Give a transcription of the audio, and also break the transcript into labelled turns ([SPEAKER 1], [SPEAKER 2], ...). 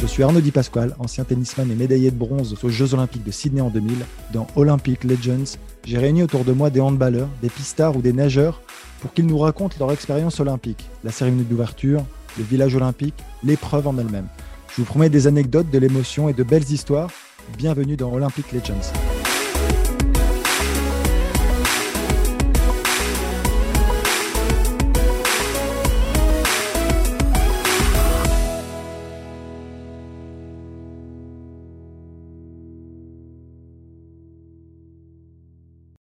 [SPEAKER 1] Je suis Arnaud Di Pasquale, ancien tennisman et médaillé de bronze aux Jeux Olympiques de Sydney en 2000. Dans Olympic Legends, j'ai réuni autour de moi des handballeurs, des pistards ou des nageurs pour qu'ils nous racontent leur expérience olympique, la cérémonie d'ouverture, le village olympique, l'épreuve en elle-même. Je vous promets des anecdotes, de l'émotion et de belles histoires. Bienvenue dans Olympic Legends.